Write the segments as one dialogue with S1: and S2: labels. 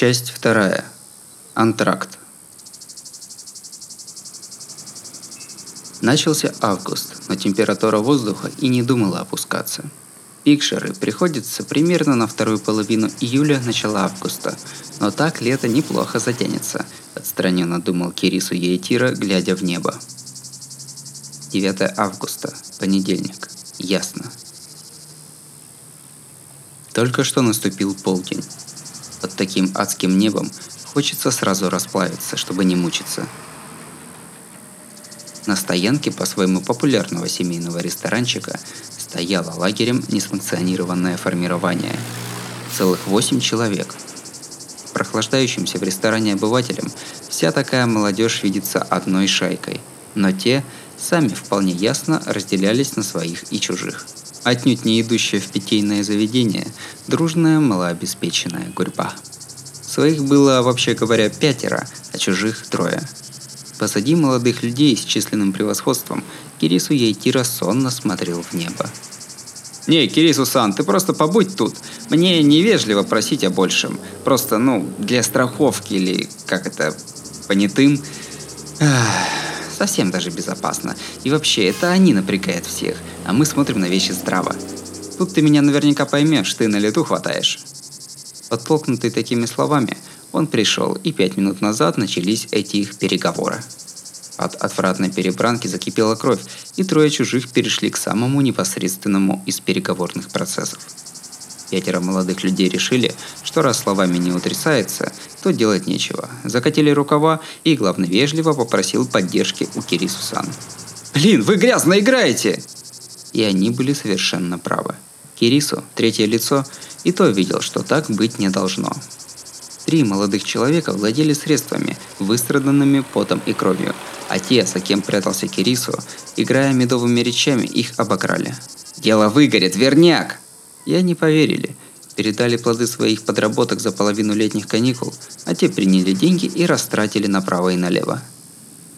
S1: Часть вторая. Антракт. Начался август, но температура воздуха и не думала опускаться. Пикшеры приходится примерно на вторую половину июля, начала августа, но так лето неплохо затянется, отстраненно думал Кирису Ейтира, глядя в небо. 9 августа, понедельник. Ясно. Только что наступил полдень. Под таким адским небом хочется сразу расплавиться, чтобы не мучиться. На стоянке по своему популярного семейного ресторанчика стояло лагерем несанкционированное формирование. Целых восемь человек. Прохлаждающимся в ресторане обывателям вся такая молодежь видится одной шайкой, но те сами вполне ясно разделялись на своих и чужих – отнюдь не идущая в питейное заведение, дружная малообеспеченная гурьба. Своих было, вообще говоря, пятеро, а чужих трое. Позади молодых людей с численным превосходством Кирису Яйтира сонно смотрел в небо. «Не, Кирису-сан, ты просто побудь тут. Мне невежливо просить о большем. Просто, ну, для страховки или, как это, понятым. Ах, совсем даже безопасно. И вообще, это они напрягают всех а мы смотрим на вещи здраво. Тут ты меня наверняка поймешь, ты на лету хватаешь. Подтолкнутый такими словами, он пришел, и пять минут назад начались эти их переговоры. От отвратной перебранки закипела кровь, и трое чужих перешли к самому непосредственному из переговорных процессов. Пятеро молодых людей решили, что раз словами не утрясается, то делать нечего. Закатили рукава, и главный вежливо попросил поддержки у Кирису-сан. «Блин, вы грязно играете!» И они были совершенно правы. Кирису, третье лицо, и то видел, что так быть не должно. Три молодых человека владели средствами, выстраданными потом и кровью, а те, за кем прятался Кирису, играя медовыми речами, их обокрали. «Дело выгорит, верняк!» И они поверили. Передали плоды своих подработок за половину летних каникул, а те приняли деньги и растратили направо и налево.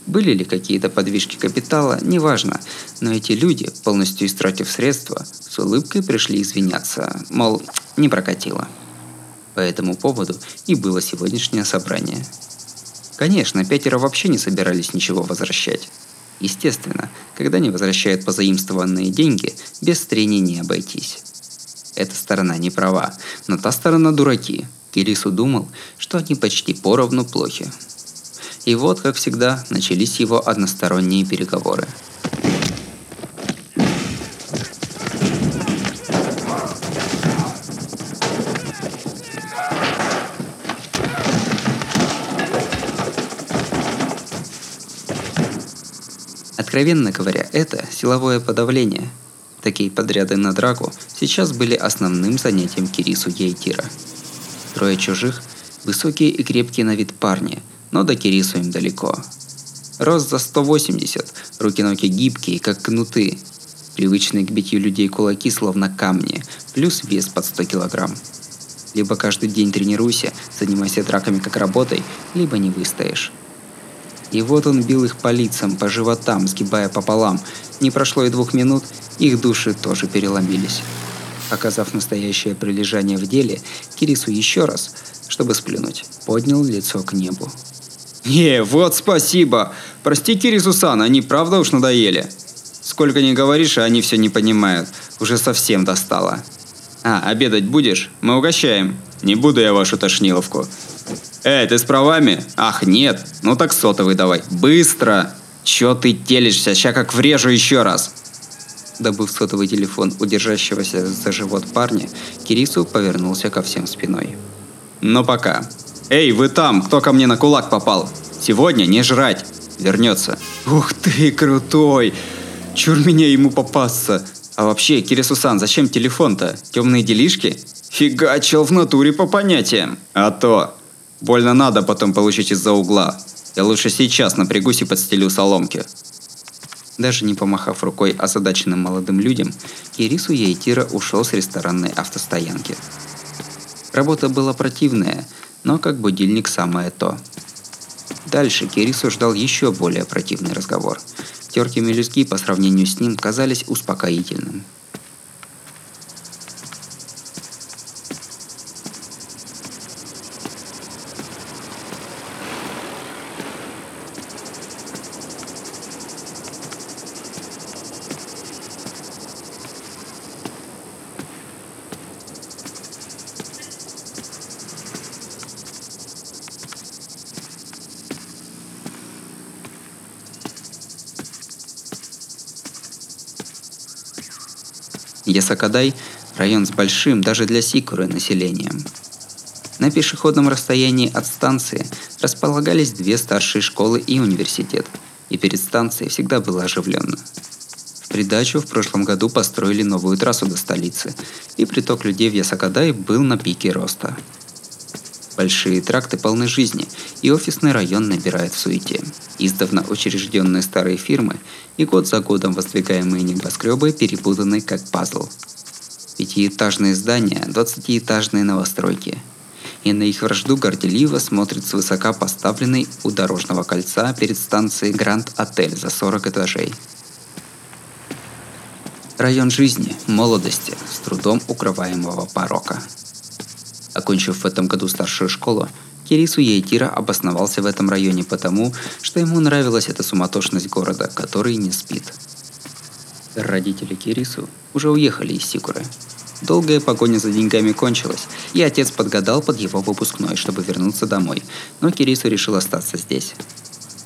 S1: Были ли какие-то подвижки капитала, неважно, но эти люди, полностью истратив средства, с улыбкой пришли извиняться, мол, не прокатило. По этому поводу и было сегодняшнее собрание. Конечно, пятеро вообще не собирались ничего возвращать. Естественно, когда не возвращают позаимствованные деньги, без трений не обойтись. Эта сторона не права, но та сторона дураки. Кирису думал, что они почти поровну плохи. И вот, как всегда, начались его односторонние переговоры. Откровенно говоря, это силовое подавление. Такие подряды на драку сейчас были основным занятием Кирису Ейтира. Трое чужих – высокие и крепкие на вид парни – но до Кирису им далеко. Рост за 180, руки-ноги гибкие, как кнуты. Привычные к битью людей кулаки словно камни, плюс вес под 100 килограмм. Либо каждый день тренируйся, занимайся драками как работой, либо не выстоишь. И вот он бил их по лицам, по животам, сгибая пополам. Не прошло и двух минут, их души тоже переломились. Оказав настоящее прилежание в деле, Кирису еще раз, чтобы сплюнуть, поднял лицо к небу. «Не, вот спасибо! Прости, Киризусан, они правда уж надоели. Сколько не говоришь, а они все не понимают. Уже совсем достало. А, обедать будешь? Мы угощаем. Не буду я вашу тошниловку. Эй, ты с правами? Ах, нет. Ну так сотовый давай. Быстро! Чё ты телишься? Ща как врежу еще раз. Добыв сотовый телефон у держащегося за живот парня, Кирису повернулся ко всем спиной. Но пока. «Эй, вы там, кто ко мне на кулак попал? Сегодня не жрать. Вернется». «Ух ты, крутой! Чур меня ему попасться!» «А вообще, Кирисусан, зачем телефон-то? Темные делишки?» «Фигачил в натуре по понятиям!» «А то! Больно надо потом получить из-за угла. Я лучше сейчас напрягусь и подстелю соломки». Даже не помахав рукой озадаченным молодым людям, Кирису Яйтира ушел с ресторанной автостоянки. Работа была противная – но как будильник самое то. Дальше Кирису ждал еще более противный разговор. Терки мелюзги по сравнению с ним казались успокоительным. Ясакадай – район с большим даже для Сикуры населением. На пешеходном расстоянии от станции располагались две старшие школы и университет, и перед станцией всегда было оживленно. В придачу в прошлом году построили новую трассу до столицы, и приток людей в Ясакадай был на пике роста. Большие тракты полны жизни, и офисный район набирает в суете. Издавна учрежденные старые фирмы и год за годом воздвигаемые небоскребы перепутаны как пазл. Пятиэтажные здания, двадцатиэтажные новостройки. И на их вражду горделиво смотрит свысока поставленный у дорожного кольца перед станцией Гранд Отель за 40 этажей. Район жизни, молодости, с трудом укрываемого порока – Окончив в этом году старшую школу, Кирису Яйтира обосновался в этом районе потому, что ему нравилась эта суматошность города, который не спит. Родители Кирису уже уехали из Сикуры. Долгая погоня за деньгами кончилась, и отец подгадал под его выпускной, чтобы вернуться домой, но Кирису решил остаться здесь.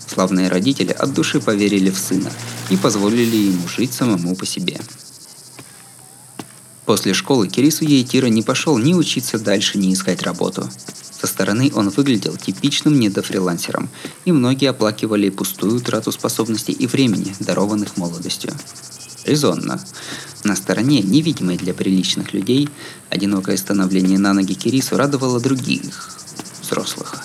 S1: Славные родители от души поверили в сына и позволили ему жить самому по себе. После школы Кирису Ейтира не пошел ни учиться дальше, ни искать работу. Со стороны он выглядел типичным недофрилансером, и многие оплакивали пустую трату способностей и времени, дарованных молодостью. Резонно. На стороне, невидимой для приличных людей, одинокое становление на ноги Кирису радовало других, взрослых.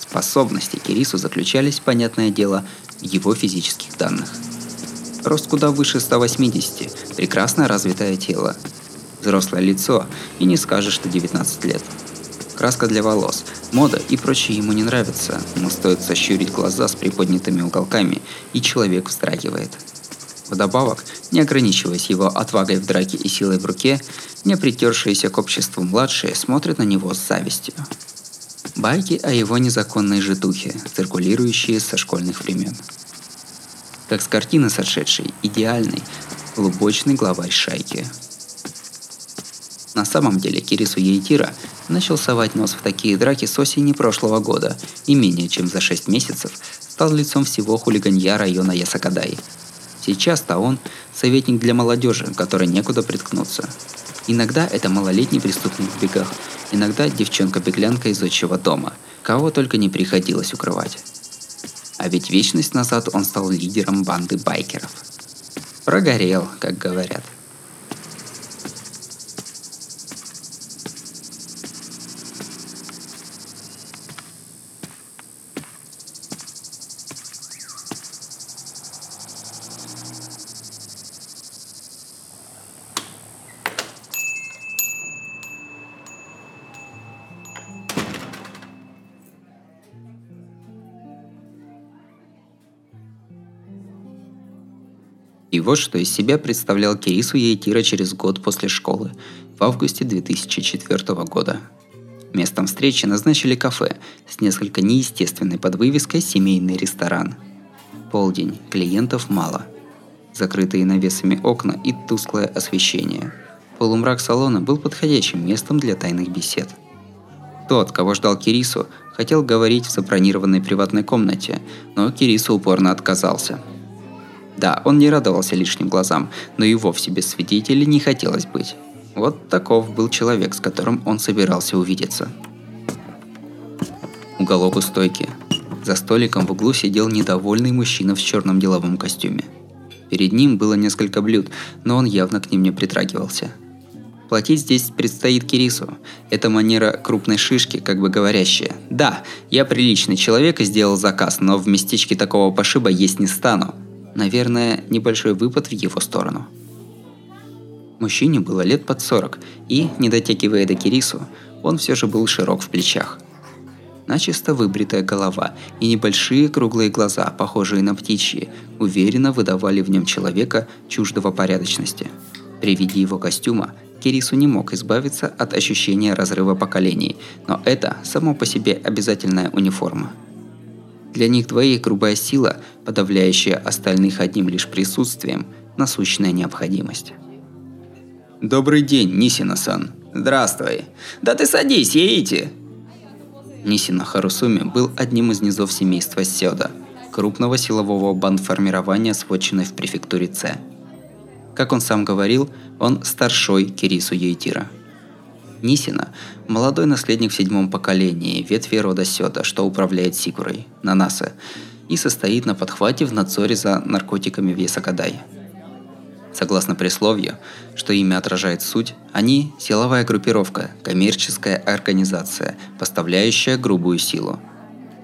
S1: Способности Кирису заключались, понятное дело, в его физических данных – Рост куда выше 180, прекрасно развитое тело. Взрослое лицо, и не скажешь, что 19 лет. Краска для волос, мода и прочее ему не нравится, но стоит сощурить глаза с приподнятыми уголками, и человек вздрагивает. Вдобавок, не ограничиваясь его отвагой в драке и силой в руке, не притершиеся к обществу младшие смотрят на него с завистью. Байки о его незаконной житухе, циркулирующие со школьных времен как с картины сошедшей, идеальный, глубочный главарь шайки. На самом деле Кирису Ейтира начал совать нос в такие драки с осени прошлого года и менее чем за 6 месяцев стал лицом всего хулиганья района Ясакадай. Сейчас-то он советник для молодежи, которой некуда приткнуться. Иногда это малолетний преступник в бегах, иногда девчонка-беглянка из отчего дома, кого только не приходилось укрывать. А ведь вечность назад он стал лидером банды байкеров. Прогорел, как говорят. Вот что из себя представлял Кирису Ейтира через год после школы, в августе 2004 года. Местом встречи назначили кафе с несколько неестественной подвывеской «Семейный ресторан». Полдень, клиентов мало. Закрытые навесами окна и тусклое освещение. Полумрак салона был подходящим местом для тайных бесед. Тот, кого ждал Кирису, хотел говорить в забронированной приватной комнате, но Кирису упорно отказался – да, он не радовался лишним глазам, но и вовсе без свидетелей не хотелось быть. Вот таков был человек, с которым он собирался увидеться. Уголок у стойки. За столиком в углу сидел недовольный мужчина в черном деловом костюме. Перед ним было несколько блюд, но он явно к ним не притрагивался. Платить здесь предстоит Кирису. Это манера крупной шишки, как бы говорящая. Да, я приличный человек и сделал заказ, но в местечке такого пошиба есть не стану. Наверное, небольшой выпад в его сторону. Мужчине было лет под 40, и, не дотягивая до Кирису, он все же был широк в плечах. Начисто выбритая голова и небольшие круглые глаза, похожие на птичьи, уверенно выдавали в нем человека чуждого порядочности. При виде его костюма Кирису не мог избавиться от ощущения разрыва поколений, но это само по себе обязательная униформа – для них двоих грубая сила, подавляющая остальных одним лишь присутствием, насущная необходимость. «Добрый день, Нисина-сан!» «Здравствуй!» «Да ты садись, едите!» Нисина Харусуми был одним из низов семейства Сёда, крупного силового бандформирования с вотчиной в префектуре Ц. Как он сам говорил, он старшой Кирису Ейтира. Нисина – молодой наследник в седьмом поколении ветви рода Сёда, что управляет Сикурой, Нанаса, и состоит на подхвате в надзоре за наркотиками в Ясакадай. Согласно присловию, что имя отражает суть, они – силовая группировка, коммерческая организация, поставляющая грубую силу.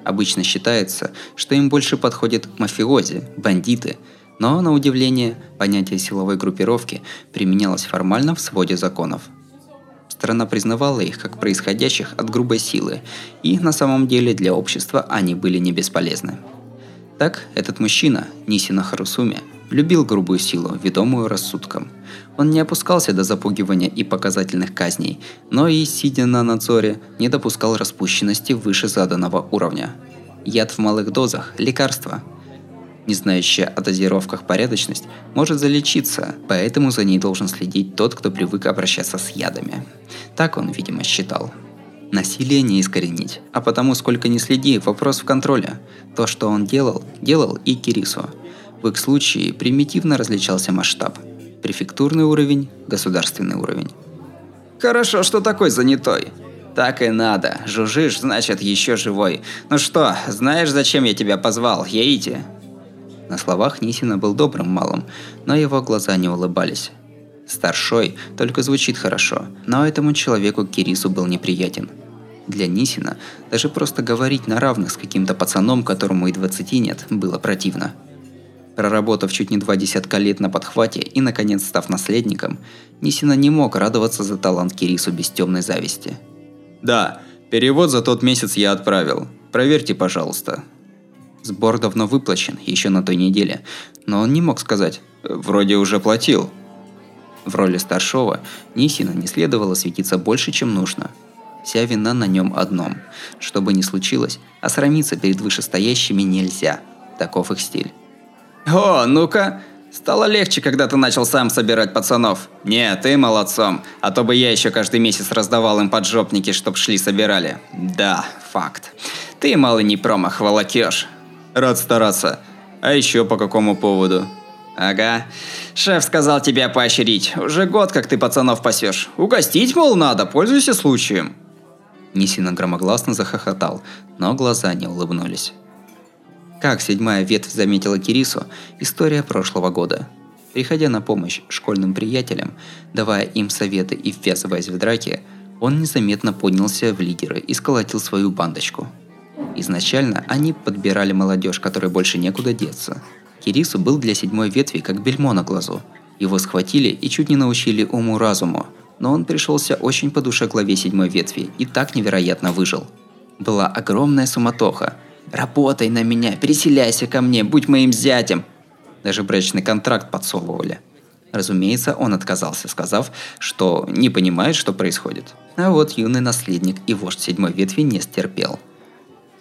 S1: Обычно считается, что им больше подходят мафиози, бандиты – но, на удивление, понятие силовой группировки применялось формально в своде законов. Страна признавала их как происходящих от грубой силы, и на самом деле для общества они были не бесполезны. Так, этот мужчина, Нисина Харусуми, любил грубую силу, ведомую рассудком. Он не опускался до запугивания и показательных казней, но и, сидя на надзоре, не допускал распущенности выше заданного уровня. Яд в малых дозах – лекарство – не знающая о дозировках порядочность, может залечиться, поэтому за ней должен следить тот, кто привык обращаться с ядами. Так он, видимо, считал. Насилие не искоренить, а потому сколько ни следи, вопрос в контроле. То, что он делал, делал и Кирису. В их случае примитивно различался масштаб. Префектурный уровень, государственный уровень.
S2: Хорошо, что такой занятой. Так и надо. Жужжишь, значит, еще живой. Ну что, знаешь, зачем я тебя позвал, Яити?
S1: На словах Нисина был добрым малым, но его глаза не улыбались. Старшой только звучит хорошо, но этому человеку Кирису был неприятен. Для Нисина даже просто говорить на равных с каким-то пацаном, которому и двадцати нет, было противно. Проработав чуть не два десятка лет на подхвате и, наконец, став наследником, Нисина не мог радоваться за талант Кирису без темной зависти.
S2: «Да, перевод за тот месяц я отправил. Проверьте, пожалуйста»,
S1: Сбор давно выплачен, еще на той неделе, но он не мог сказать
S2: «вроде уже платил».
S1: В роли старшего Нисина не следовало светиться больше, чем нужно. Вся вина на нем одном. Что бы ни случилось, осрамиться перед вышестоящими нельзя. Таков их стиль.
S2: «О, ну-ка!» Стало легче, когда ты начал сам собирать пацанов. Не, ты молодцом, а то бы я еще каждый месяц раздавал им поджопники, чтоб шли собирали. Да, факт. Ты, малый, не промах, волокешь. Рад стараться. А еще по какому поводу? Ага. Шеф сказал тебя поощрить. Уже год, как ты пацанов пасешь. Угостить, мол, надо, пользуйся случаем.
S1: Нисина громогласно захохотал, но глаза не улыбнулись. Как седьмая ветвь заметила Кирису, история прошлого года. Приходя на помощь школьным приятелям, давая им советы и ввязываясь в драки, он незаметно поднялся в лидеры и сколотил свою бандочку – Изначально они подбирали молодежь, которой больше некуда деться. Кирису был для седьмой ветви как бельмо на глазу. Его схватили и чуть не научили уму-разуму, но он пришелся очень по душе главе седьмой ветви и так невероятно выжил. Была огромная суматоха. «Работай на меня, переселяйся ко мне, будь моим зятем!» Даже брачный контракт подсовывали. Разумеется, он отказался, сказав, что не понимает, что происходит. А вот юный наследник и вождь седьмой ветви не стерпел –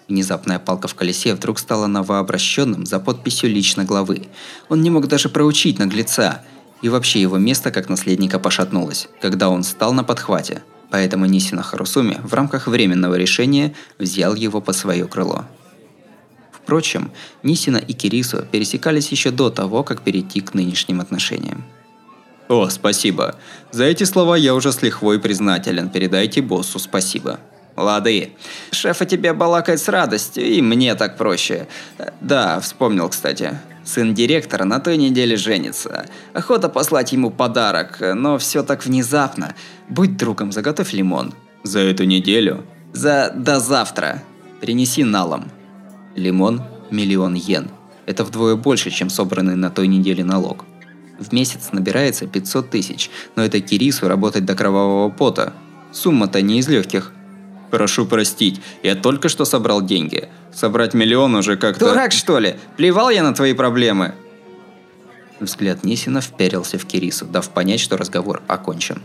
S1: Внезапная палка в колесе вдруг стала новообращенным за подписью лично главы. Он не мог даже проучить наглеца, и вообще его место как наследника пошатнулось, когда он стал на подхвате. Поэтому Нисина Харусуми в рамках временного решения взял его под свое крыло. Впрочем, Нисина и Кирису пересекались еще до того, как перейти к нынешним отношениям.
S2: «О, спасибо. За эти слова я уже с лихвой признателен. Передайте боссу спасибо». Лады. Шеф о тебе балакает с радостью, и мне так проще. Да, вспомнил, кстати. Сын директора на той неделе женится. Охота послать ему подарок, но все так внезапно. Будь другом, заготовь лимон. За эту неделю? За до завтра. Принеси налом.
S1: Лимон – миллион йен. Это вдвое больше, чем собранный на той неделе налог. В месяц набирается 500 тысяч, но это Кирису работать до кровавого пота. Сумма-то не из легких –
S2: Прошу простить, я только что собрал деньги. Собрать миллион уже как-то...
S1: Дурак, что ли? Плевал я на твои проблемы. Взгляд Нисина вперился в Кирису, дав понять, что разговор окончен.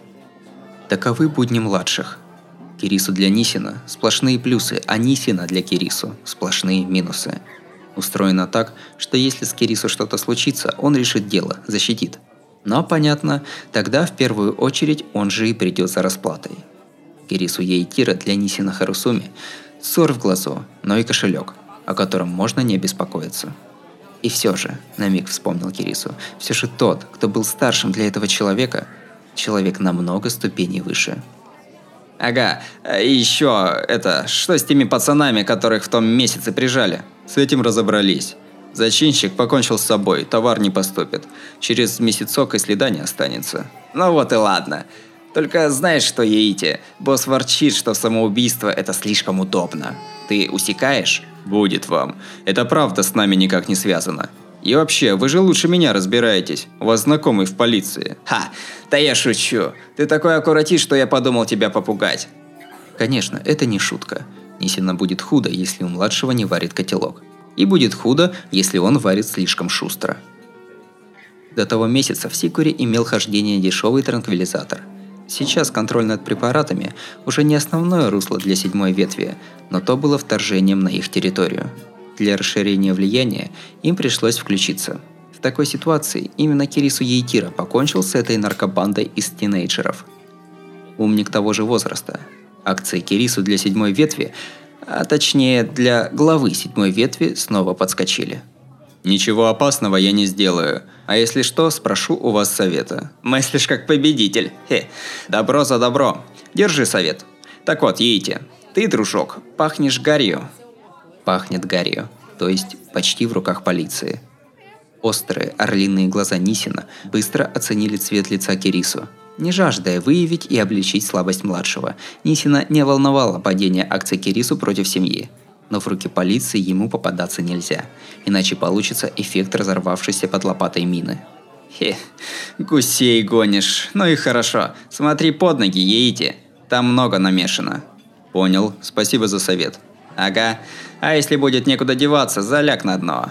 S1: Таковы будни младших. Кирису для Нисина – сплошные плюсы, а Нисина для Кирису – сплошные минусы. Устроено так, что если с Кирису что-то случится, он решит дело, защитит. Но понятно, тогда в первую очередь он же и придет за расплатой. Кирису Ейтира для Нисина Харусуми ссор в глазу, но и кошелек, о котором можно не беспокоиться.
S3: И все же, на миг вспомнил Кирису, все же тот, кто был старшим для этого человека, человек намного ступеней выше.
S1: Ага, и еще это, что с теми пацанами, которых в том месяце прижали? С этим разобрались. Зачинщик покончил с собой, товар не поступит. Через месяцок и следа не останется. Ну вот и ладно. Только знаешь что, Еите, босс ворчит, что самоубийство это слишком удобно. Ты усекаешь? Будет вам. Это правда с нами никак не связано. И вообще, вы же лучше меня разбираетесь. У вас знакомый в полиции. Ха, да я шучу. Ты такой аккуратист, что я подумал тебя попугать.
S3: Конечно, это не шутка. Не сильно будет худо, если у младшего не варит котелок. И будет худо, если он варит слишком шустро. До того месяца в Сикуре имел хождение дешевый транквилизатор. Сейчас контроль над препаратами уже не основное русло для седьмой ветви, но то было вторжением на их территорию. Для расширения влияния им пришлось включиться. В такой ситуации именно Кирису Ейтира покончил с этой наркобандой из тинейджеров. Умник того же возраста. Акции Кирису для седьмой ветви, а точнее для главы седьмой ветви, снова подскочили.
S1: Ничего опасного я не сделаю. А если что, спрошу у вас совета. Мыслишь как победитель. Хе. Добро за добро. Держи совет. Так вот, едете. Ты, дружок, пахнешь гарью
S3: пахнет гарью, то есть почти в руках полиции. Острые орлиные глаза Нисина быстро оценили цвет лица Кирису. Не жаждая выявить и обличить слабость младшего, Нисина не волновало падение акций Кирису против семьи. Но в руки полиции ему попадаться нельзя, иначе получится эффект разорвавшейся под лопатой мины.
S1: Хе, гусей гонишь. Ну и хорошо. Смотри под ноги, едете. Там много намешано. Понял. Спасибо за совет. Ага. А если будет некуда деваться, заляг на дно.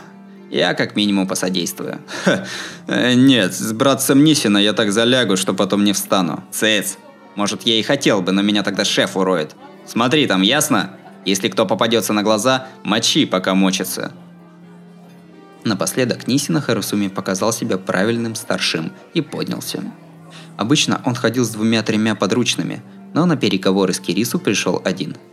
S1: Я как минимум посодействую. Ха, э, нет, с братцем Нисина я так залягу, что потом не встану. Цец. Может, я и хотел бы, но меня тогда шеф уроет. Смотри там, ясно? Если кто попадется на глаза, мочи, пока мочится.
S3: Напоследок Нисина Харусуми показал себя правильным старшим и поднялся. Обычно он ходил с двумя-тремя подручными, но на переговоры с Кирису пришел один –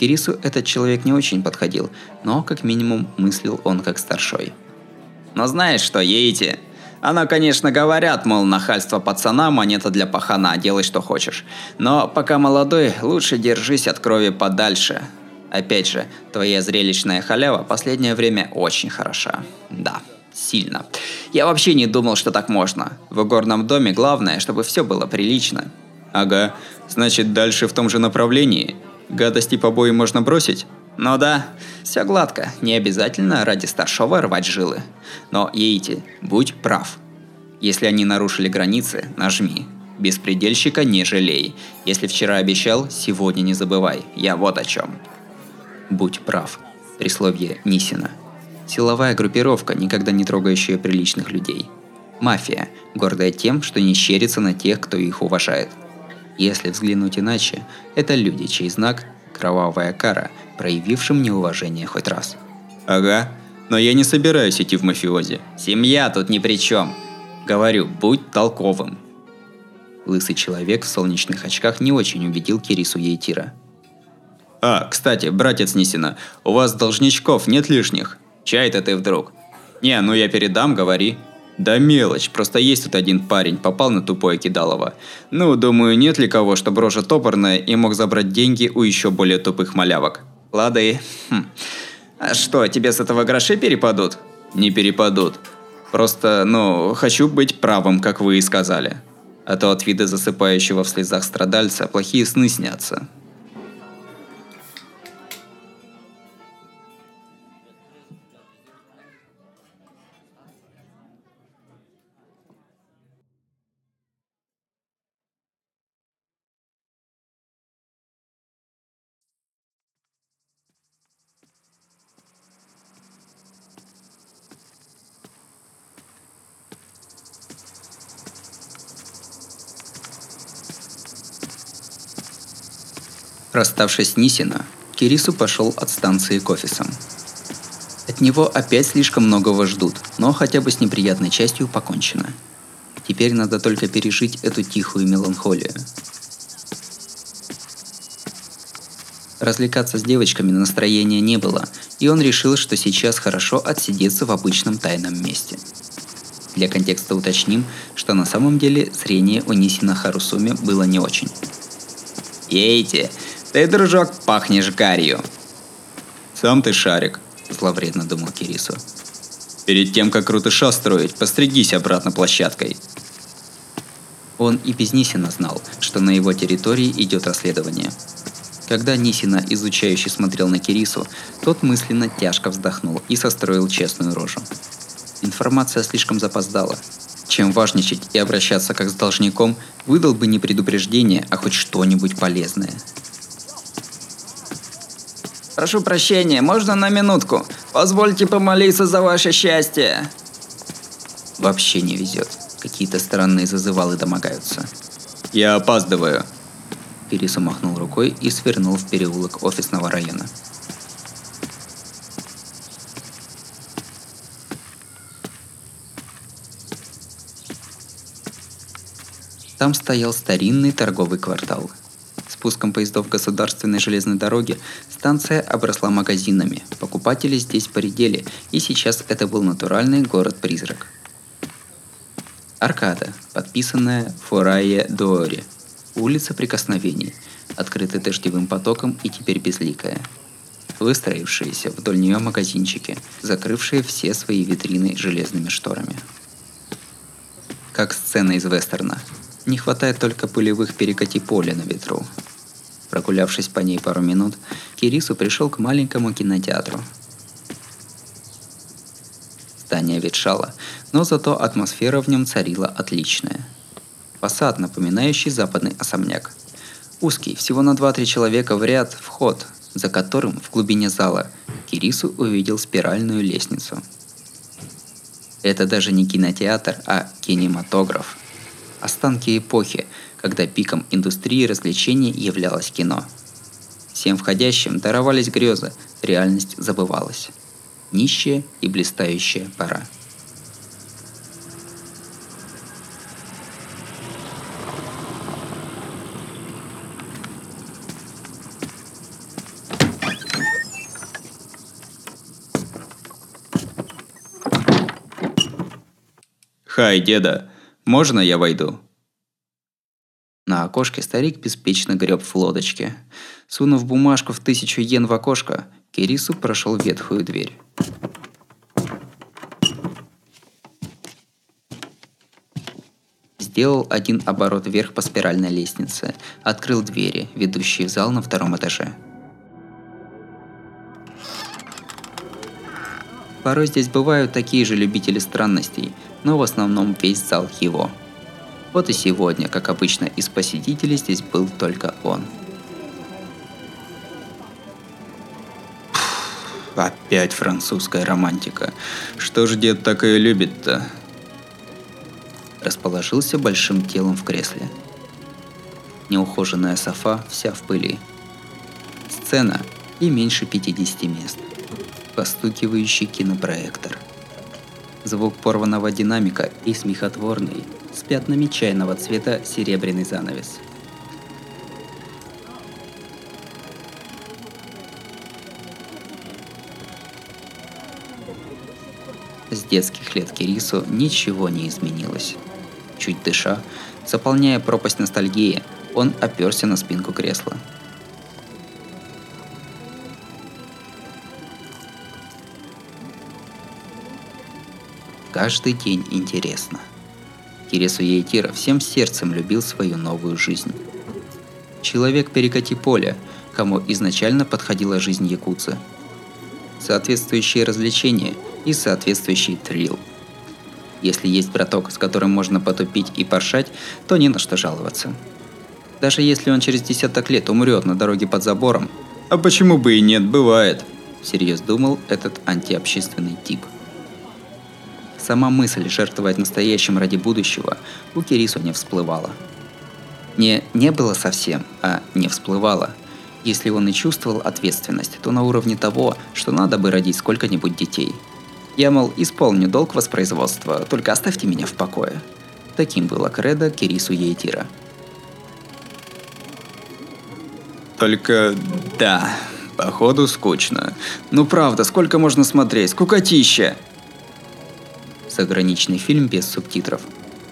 S3: Кирису этот человек не очень подходил, но как минимум мыслил он как старшой.
S1: «Но знаешь что, Еити? Оно, конечно, говорят, мол, нахальство пацана – монета для пахана, делай что хочешь. Но пока молодой, лучше держись от крови подальше. Опять же, твоя зрелищная халява последнее время очень хороша. Да, сильно. Я вообще не думал, что так можно. В горном доме главное, чтобы все было прилично. Ага, значит, дальше в том же направлении – Гадости побои можно бросить? Ну да, все гладко, не обязательно ради старшего рвать жилы. Но, Еити, будь прав. Если они нарушили границы, нажми. Беспредельщика не жалей. Если вчера обещал, сегодня не забывай. Я вот о чем.
S3: Будь прав. Присловие Нисина. Силовая группировка, никогда не трогающая приличных людей. Мафия, гордая тем, что не щерится на тех, кто их уважает – если взглянуть иначе, это люди, чей знак – кровавая кара, проявившим неуважение хоть раз.
S1: Ага, но я не собираюсь идти в мафиози. Семья тут ни при чем. Говорю, будь толковым.
S3: Лысый человек в солнечных очках не очень убедил Кирису Ейтира.
S1: А, кстати, братец Нисина, у вас должничков нет лишних? Чай-то ты вдруг? Не, ну я передам, говори. Да мелочь, просто есть тут один парень, попал на тупое кидалово. Ну, думаю, нет ли кого, чтобы рожа топорная и мог забрать деньги у еще более тупых малявок. Лады. Хм. А что, тебе с этого гроши перепадут? Не перепадут. Просто, ну, хочу быть правым, как вы и сказали. А то от вида засыпающего в слезах страдальца плохие сны снятся.
S3: Расставшись с Нисина, Кирису пошел от станции к офисам. От него опять слишком многого ждут, но хотя бы с неприятной частью покончено. Теперь надо только пережить эту тихую меланхолию.
S1: Развлекаться с девочками настроения не было, и он решил, что сейчас хорошо отсидеться в обычном тайном месте. Для контекста уточним, что на самом деле зрение у Нисина Харусуми было не очень.
S2: «Ейте, ты, дружок, пахнешь гарью!»
S1: «Сам ты шарик», – зловредно думал Кирису.
S2: «Перед тем, как крутыша строить, постригись обратно площадкой».
S1: Он и без Нисина знал, что на его территории идет расследование. Когда Нисина, изучающий, смотрел на Кирису, тот мысленно тяжко вздохнул и состроил честную рожу. Информация слишком запоздала. Чем важничать и обращаться как с должником, выдал бы не предупреждение, а хоть что-нибудь полезное.
S2: Прошу прощения, можно на минутку? Позвольте помолиться за ваше счастье.
S1: Вообще не везет. Какие-то странные зазывалы домогаются.
S2: Я опаздываю.
S1: Кирису махнул рукой и свернул в переулок офисного района. Там стоял старинный торговый квартал. Спуском поездов государственной железной дороги станция обросла магазинами. Покупатели здесь поредели, и сейчас это был натуральный город-призрак. Аркада, подписанная Форайе Доори. Улица прикосновений, открытая дождевым потоком и теперь безликая. Выстроившиеся вдоль нее магазинчики, закрывшие все свои витрины железными шторами. Как сцена из вестерна – не хватает только пылевых перекати поля на ветру. Прогулявшись по ней пару минут, Кирису пришел к маленькому кинотеатру. Здание ветшало, но зато атмосфера в нем царила отличная. Фасад, напоминающий западный особняк. Узкий, всего на 2-3 человека в ряд, вход, за которым в глубине зала Кирису увидел спиральную лестницу. Это даже не кинотеатр, а кинематограф – останки эпохи, когда пиком индустрии развлечений являлось кино. Всем входящим даровались грезы, реальность забывалась. Нищая и блистающая пора.
S2: Хай, деда, можно я войду?»
S1: На окошке старик беспечно греб в лодочке. Сунув бумажку в тысячу йен в окошко, Кирису прошел ветхую дверь. Сделал один оборот вверх по спиральной лестнице, открыл двери, ведущие в зал на втором этаже. Порой здесь бывают такие же любители странностей, но в основном весь зал его. Вот и сегодня, как обычно, из посетителей здесь был только он. Опять французская романтика. Что ж дед так и любит-то? Расположился большим телом в кресле. Неухоженная софа вся в пыли. Сцена и меньше 50 мест. Постукивающий кинопроектор – звук порванного динамика и смехотворный, с пятнами чайного цвета серебряный занавес. С детских лет Кирису ничего не изменилось. Чуть дыша, заполняя пропасть ностальгии, он оперся на спинку кресла – Каждый день интересно. Кирису Ейтира всем сердцем любил свою новую жизнь. Человек перекати поля, кому изначально подходила жизнь якутца. Соответствующие развлечения и соответствующий трил. Если есть браток, с которым можно потупить и поршать, то не на что жаловаться. Даже если он через десяток лет умрет на дороге под забором.
S2: А почему бы и нет, бывает.
S1: Всерьез думал этот антиобщественный тип – Сама мысль жертвовать настоящим ради будущего у Кирису не всплывала. Не «не было совсем», а «не всплывала». Если он и чувствовал ответственность, то на уровне того, что надо бы родить сколько-нибудь детей. Я, мол, исполню долг воспроизводства, только оставьте меня в покое. Таким было кредо Кирису Ейтира.
S2: Только да, походу скучно. Ну правда, сколько можно смотреть? Скукотища!
S1: Заграничный фильм без субтитров.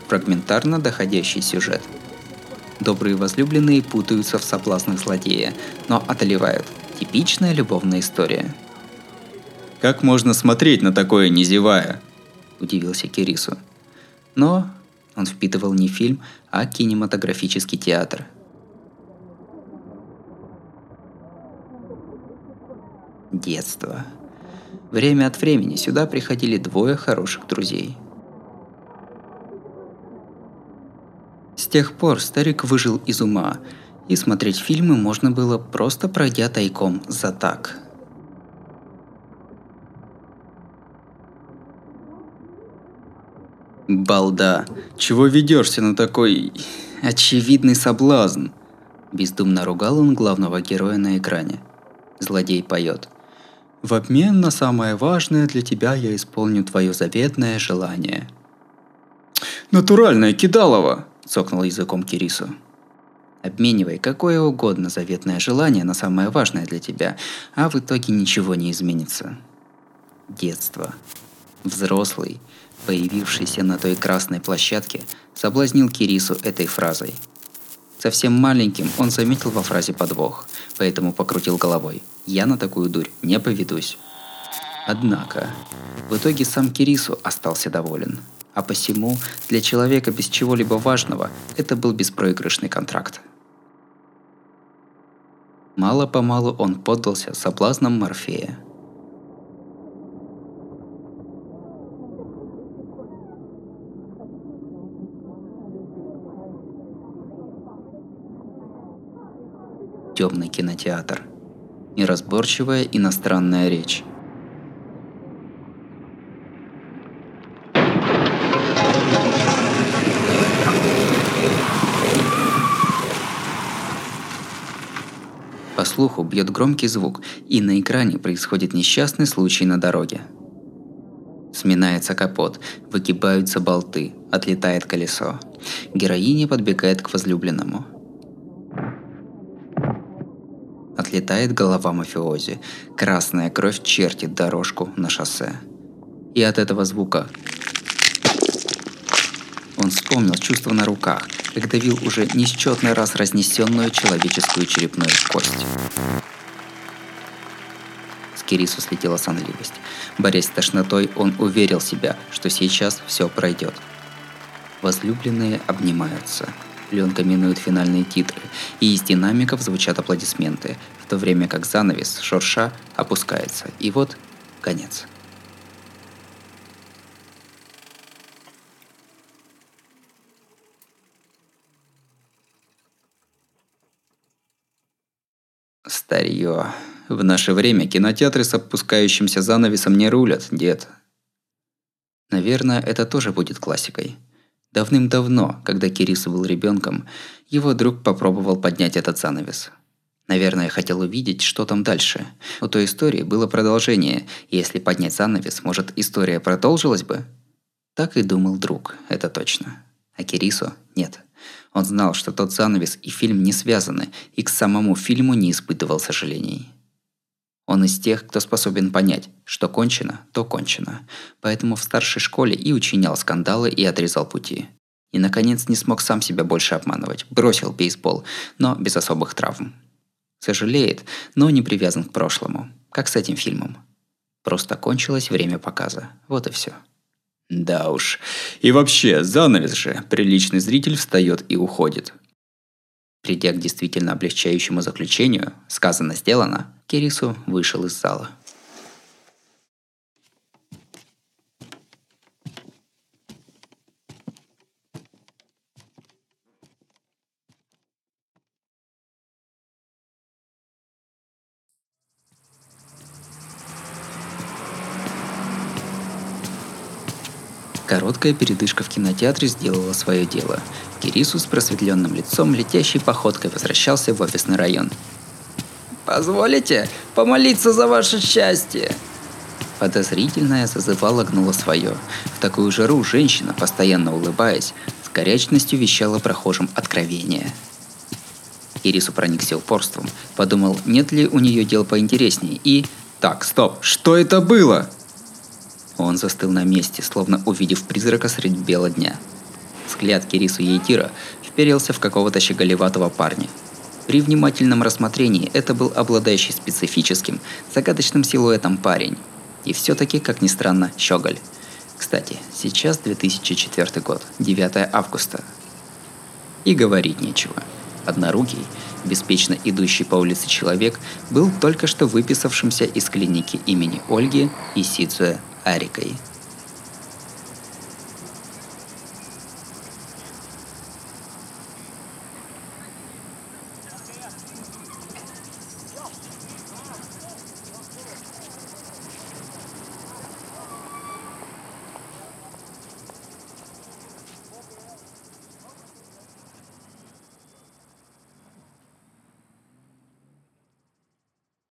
S1: Фрагментарно доходящий сюжет. Добрые возлюбленные путаются в соблазнах злодея, но одолевают. Типичная любовная история.
S2: Как можно смотреть на такое, не зевая?
S1: Удивился Кирису. Но он впитывал не фильм, а кинематографический театр. Детство. Время от времени сюда приходили двое хороших друзей. С тех пор старик выжил из ума, и смотреть фильмы можно было просто пройдя тайком за так.
S2: Балда, чего ведешься на такой очевидный соблазн?
S1: Бездумно ругал он главного героя на экране. Злодей поет –
S2: в обмен на самое важное для тебя я исполню твое заветное желание. Натуральное кидалово, цокнул языком Кирису.
S1: Обменивай какое угодно заветное желание на самое важное для тебя, а в итоге ничего не изменится. Детство. Взрослый, появившийся на той красной площадке, соблазнил Кирису этой фразой. Совсем маленьким он заметил во фразе подвох, поэтому покрутил головой – я на такую дурь не поведусь. Однако, в итоге сам Кирису остался доволен. А посему, для человека без чего-либо важного, это был беспроигрышный контракт. Мало-помалу он поддался соблазнам Морфея. Темный кинотеатр – неразборчивая иностранная речь. По слуху бьет громкий звук, и на экране происходит несчастный случай на дороге. Сминается капот, выгибаются болты, отлетает колесо. Героиня подбегает к возлюбленному – отлетает голова мафиози. Красная кровь чертит дорожку на шоссе. И от этого звука он вспомнил чувство на руках, как давил уже несчетный раз разнесенную человеческую черепную кость. С Кирису слетела сонливость. Борясь с тошнотой, он уверил себя, что сейчас все пройдет. Возлюбленные обнимаются – Пленка минует финальные титры, и из динамиков звучат аплодисменты, в то время как занавес, шурша, опускается. И вот конец.
S2: Старье. В наше время кинотеатры с опускающимся занавесом не рулят, дед.
S1: Наверное, это тоже будет классикой. Давным-давно, когда Кирису был ребенком, его друг попробовал поднять этот занавес. Наверное, хотел увидеть, что там дальше. У той истории было продолжение, и если поднять занавес, может, история продолжилась бы? Так и думал друг, это точно. А Кирису нет. Он знал, что тот занавес и фильм не связаны, и к самому фильму не испытывал сожалений. Он из тех, кто способен понять, что кончено, то кончено. Поэтому в старшей школе и учинял скандалы и отрезал пути. И, наконец, не смог сам себя больше обманывать. Бросил бейсбол, но без особых травм. Сожалеет, но не привязан к прошлому. Как с этим фильмом. Просто кончилось время показа. Вот и все.
S2: Да уж. И вообще, занавес же. Приличный зритель встает и уходит.
S1: Придя к действительно облегчающему заключению, сказано-сделано, Кирису вышел из зала. Короткая передышка в кинотеатре сделала свое дело. Кирису с просветленным лицом летящей походкой возвращался в офисный район.
S4: «Позволите помолиться за ваше счастье?»
S1: Подозрительная зазывала гнула свое. В такую жару женщина, постоянно улыбаясь, с горячностью вещала прохожим откровение. Ирису проникся упорством, подумал, нет ли у нее дел поинтереснее, и...
S2: Так, стоп, что это было?
S1: Он застыл на месте, словно увидев призрака средь бела дня. Взгляд Кирису Ейтира вперился в какого-то щеголеватого парня. При внимательном рассмотрении это был обладающий специфическим, загадочным силуэтом парень. И все-таки, как ни странно, щеголь. Кстати, сейчас 2004 год, 9 августа. И говорить нечего. Однорукий, беспечно идущий по улице человек, был только что выписавшимся из клиники имени Ольги и Исидзуэ Арикой –